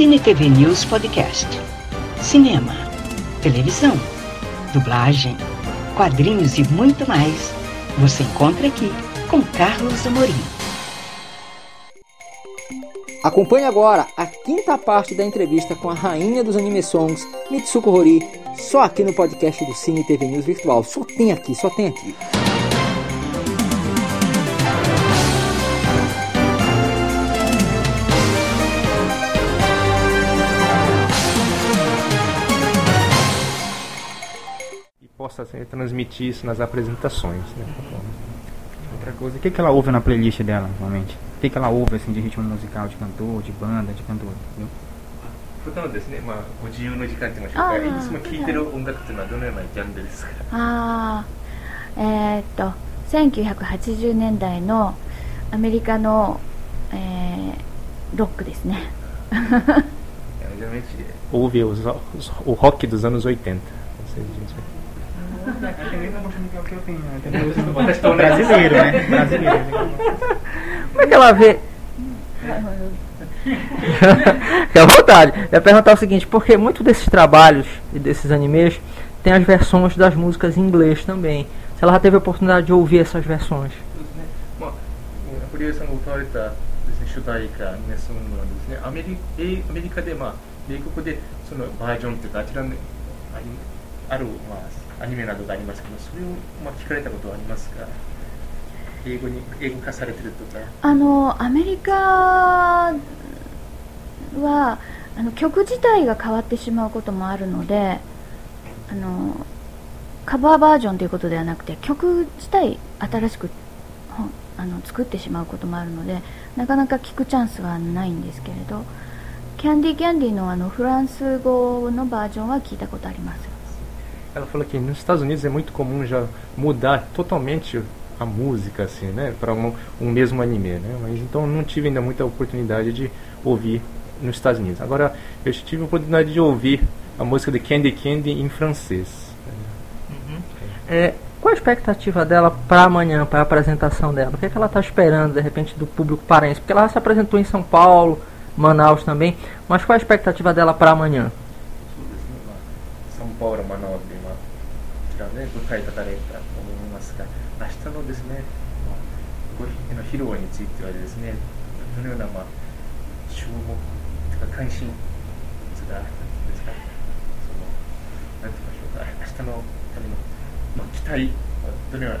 Cine TV News Podcast. Cinema, televisão, dublagem, quadrinhos e muito mais. Você encontra aqui com Carlos Amorim. Acompanhe agora a quinta parte da entrevista com a rainha dos anime songs, Mitsuko Hori, só aqui no podcast do Cine TV News Virtual. Só tem aqui, só tem aqui. possa assim, transmitir isso nas apresentações. Né? Tá Outra coisa, o que, que ela ouve na playlist dela, normalmente? O que, que ela ouve assim, de ritmo musical, de cantor, de banda, de cantor? Entendeu? 普段ですね、まあ、50の時間って言いましょうか、いつも聴いてる音楽っていうのはどのようなジャンルですかああ、えー、っと、1980年代のアメリカの、えー、ロックですね。Ouve ah, ah, ah. eh, eh, os, os, o rock dos anos 80. Ou seja, gente- Brasileiro, né? Brasileiro. Como é que ela vê? Fique à vontade. Eu ia perguntar o seguinte, porque muitos desses trabalhos e desses animes tem as versões das músicas em inglês também. Se ela já teve a oportunidade de ouvir essas versões. そうですね、まあ、堀江さんが歌われたです、ね、主題歌、アニメソングなんですね、アメリえアメリカで、まあ、米国でそのバージョンというか、あちらのありある、まあ、 アニメなどがありますけど、それを、まあ、聞かれたことはありますか？英語に英語化されてるとか。あのアメリカはあの曲自体が変わってしまうこともあるのであのカバーバージョンということではなくて曲自体新しくあの作ってしまうこともあるのでなかなか聞くチャンスはないんですけれどキャンディーキャンディーのあのフランス語のバージョンは聞いたことあります Ela falou que nos Estados Unidos é muito comum já mudar totalmente a música, assim, né? Para um, um mesmo anime, né? Mas então não tive ainda muita oportunidade de ouvir nos Estados Unidos. Agora, eu tive a oportunidade de ouvir a música de Candy Candy em francês. Uhum. É, qual a expectativa dela para amanhã, para a apresentação dela? O que, é que ela está esperando, de repente, do público paraense? Porque ela se apresentou em São Paulo, Manaus também, mas qual a expectativa dela para amanhã? São Paulo, Manaus. ね、舞台立たれたと思いますが、明日のですね、まあ、ご披の披露についてはですね、どのような、まあ、注目とか関心があるんですか、その、なんて言いましょうか、明日のための、まあ、期待はどのような、い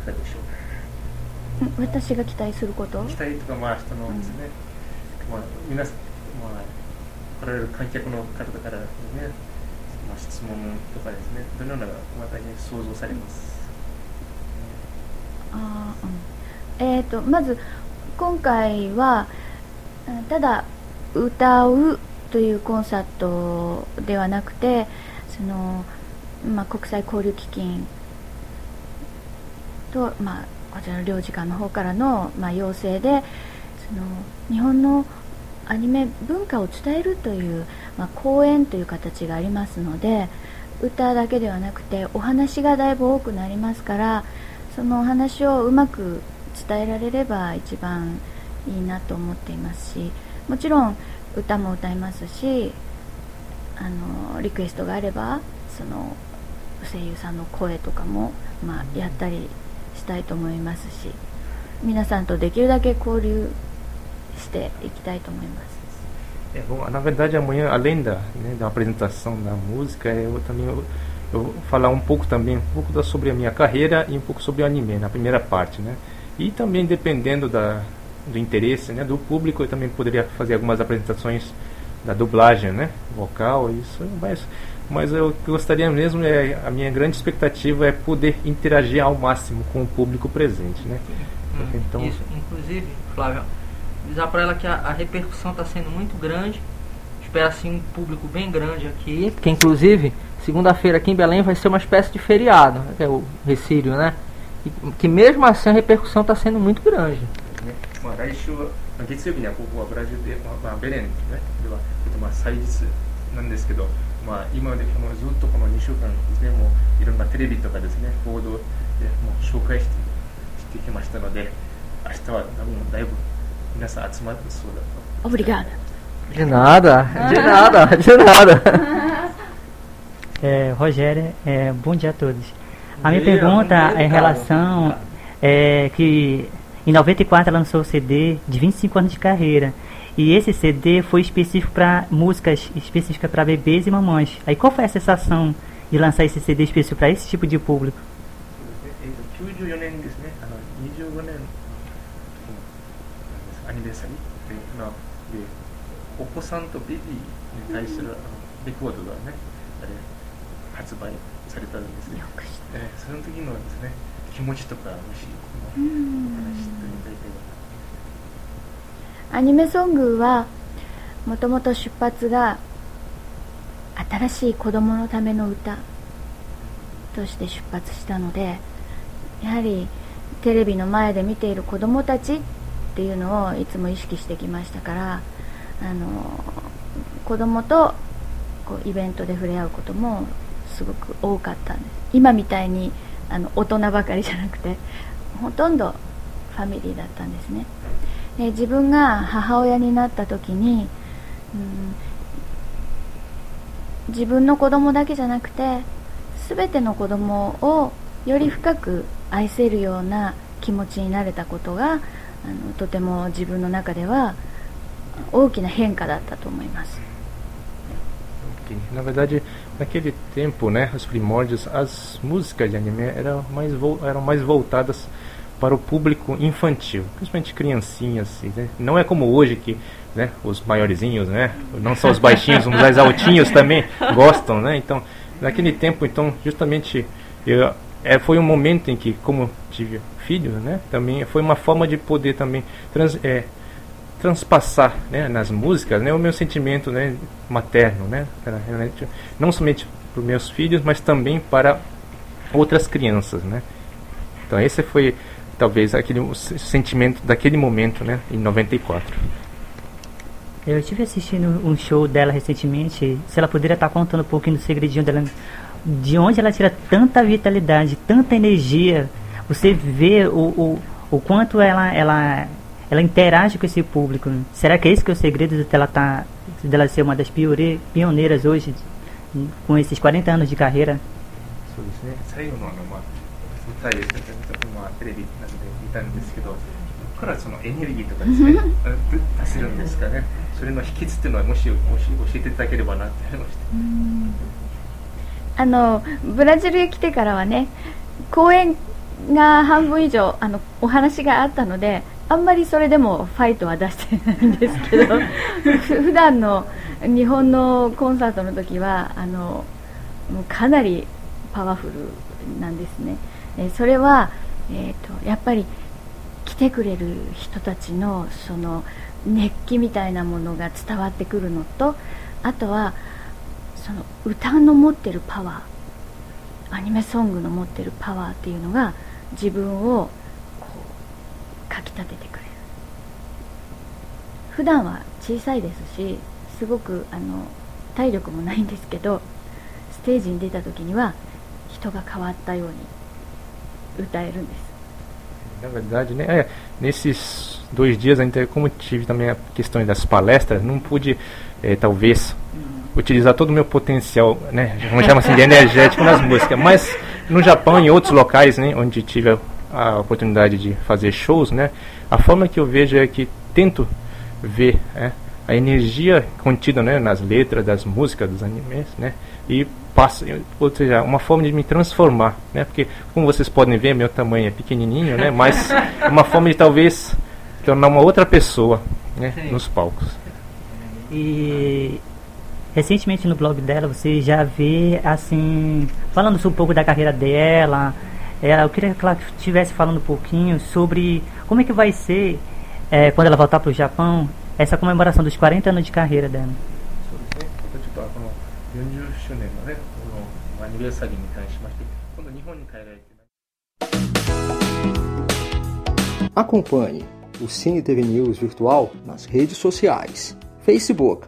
かがでしょうか？ん私が期待すること？期待とか、まあ、明日のですね、まあ、皆さん、まあ、来られる観客の方からですね、まあ、質問とかですね、どのような私に想像されます？あうんえー、とまず今回はただ歌うというコンサートではなくてその、まあ、国際交流基金と、まあ、こちらの領事館の方からの、まあ、要請でその日本のアニメ文化を伝えるという、まあ、講演という形がありますので歌だけではなくてお話がだいぶ多くなりますからそのお話をうまく伝えられれば一番いいなと思っていますしもちろん歌も歌いますしあのリクエストがあればその声優さんの声とかも、まあ、やったりしたいと思いますし皆さんとできるだけ交流していきたいと思います É, bom, na verdade, amanhã, além da, né, da apresentação da música, eu também eu, eu vou falar um pouco também um pouco da, sobre a minha carreira e um pouco sobre o anime na primeira parte, né? E também dependendo da, do interesse, né, do público, eu também poderia fazer algumas apresentações da dublagem, né, vocal, isso, mas mas eu gostaria mesmo é a minha grande expectativa é poder interagir ao máximo com o público presente, né? Então, Isso, inclusive, Flávio, avisar para ela que a, a repercussão está sendo muito grande. Espera assim um público bem grande aqui. Que inclusive, segunda-feira aqui em Belém vai ser uma espécie de feriado, né, que é o Recírio, né? E, que mesmo assim a repercussão está sendo muito grande. ねまあ、来週は、まあ月曜日にはここはブラジルで、まあまあ、ベレン、ね、では、えっと、まあ祭日なんですけど、まあ、今までこのずっとこの2週間ですね、もういろんなテレビとかですね、報道でもう紹介してしてきましたので、明日は多分だいぶ engraçadíssima pessoa. Obrigada. De nada, de nada, de nada. É, Rogério, é, bom dia a todos. A minha pergunta é em relação é, que em 94 ela lançou o CD de 25 anos de carreira. E esse CD foi específico para músicas específicas para bebês e mamães. Aí qual foi a sensação de lançar esse CD específico para esse tipo de público? アニベーサリーで、まあ、でお子さんとベビーに対するあのレコードがね、あれ発売されたんですね。えーその時のですね、気持ちとか、もし、お話ししていただけ。アニメソングはもともと出発が新しい子供のための歌として出発したのでやはりテレビの前で見ている子供たちっていうのをいつも意識してきましたからあの子供とこうイベントで触れ合うこともすごく多かったんです。今みたいにあの大人ばかりじゃなくてほとんどファミリーだったんですね。で自分が母親になった時に、うん、自分の子供だけじゃなくて全ての子供をより深く愛せるような気持ちになれたことがあのとても自分の中では大きな変化だったと思います Ok. Na verdade, naquele tempo, né, os primórdios, as músicas de anime eram mais, vol- eram mais voltadas para o público infantil, principalmente criancinhas, assim, né? Não é como hoje que, né, os maiorzinhos, né, não só os baixinhos, os mais altinhos também gostam, né? Então, naquele tempo, então, justamente, eu, é, foi um momento em que, como tive filhos, né, também foi uma forma de poder também trans, é, transpassar né, nas músicas né, o meu sentimento né, materno, né, realmente- não somente para os meus filhos, mas também para outras crianças, né. Então esse foi talvez aquele sentimento daquele momento, né, em 94. Eu estive assistindo um show dela recentemente. Se ela poderia estar contando um pouquinho do segredinho dela, de onde ela tira tanta vitalidade, tanta energia Você vê o, o, o quanto ela, ela, ela interage com esse público. Será que é esse que é o segredo dela, tá, dela ser uma das piore- pioneiras hoje, com esses 40 anos de carreira? そうですね最後のあの、まあ、舞台で、まあ、テレビなんで見たんですけど、ここからそのエネルギーとかですね、あの出せるんですかね、それの秘訣っていうのは、もしもし教えていただければなって思いまして。あのブラジルへ来てからはね公演 が半分以上あのお話があったのであんまりそれでもファイトは出してないんですけど ふ普段の日本のコンサートの時はあのもうかなりパワフルなんですね。えそれは、えー、とやっぱり来てくれる人たちのその熱気みたいなものが伝わってくるのとあとはその歌の持ってるパワーアニメソングの持ってるパワーっていうのが自分をこうかきたててくれる。普段は小さいですしすごくあの体力もないんですけどステージに出た時には人が変わったように歌えるんです。Na verdade, né, é, nesses dois dias, ainda como tive também a questão das palestras, não pude, eh, talvez, utilizar todo o meu potencial, né, vamos chamar assim, de energético nas músicas. Mas no Japão e em outros locais, né, onde tive a, a oportunidade de fazer shows, né, a forma que eu vejo é que tento ver né, a energia contida né, nas letras das músicas dos animes, né, e passo, ou seja, uma forma de me transformar, né, porque como vocês podem ver, meu tamanho é pequenininho, né, mas é uma forma de talvez tornar uma outra pessoa, né, Sim. nos palcos. E recentemente no blog dela você já vê assim falando um pouco da carreira dela. Ela, eu queria que ela estivesse falando um pouquinho sobre como é que vai ser é, quando ela voltar para o Japão essa comemoração dos 40 anos de carreira dela. そうですね、ちょっとこの40周年のね、このアニベーサリーに関しまして、今度日本に帰られて、 Acompanhe o Cine TV News Virtual nas redes sociais: Facebook,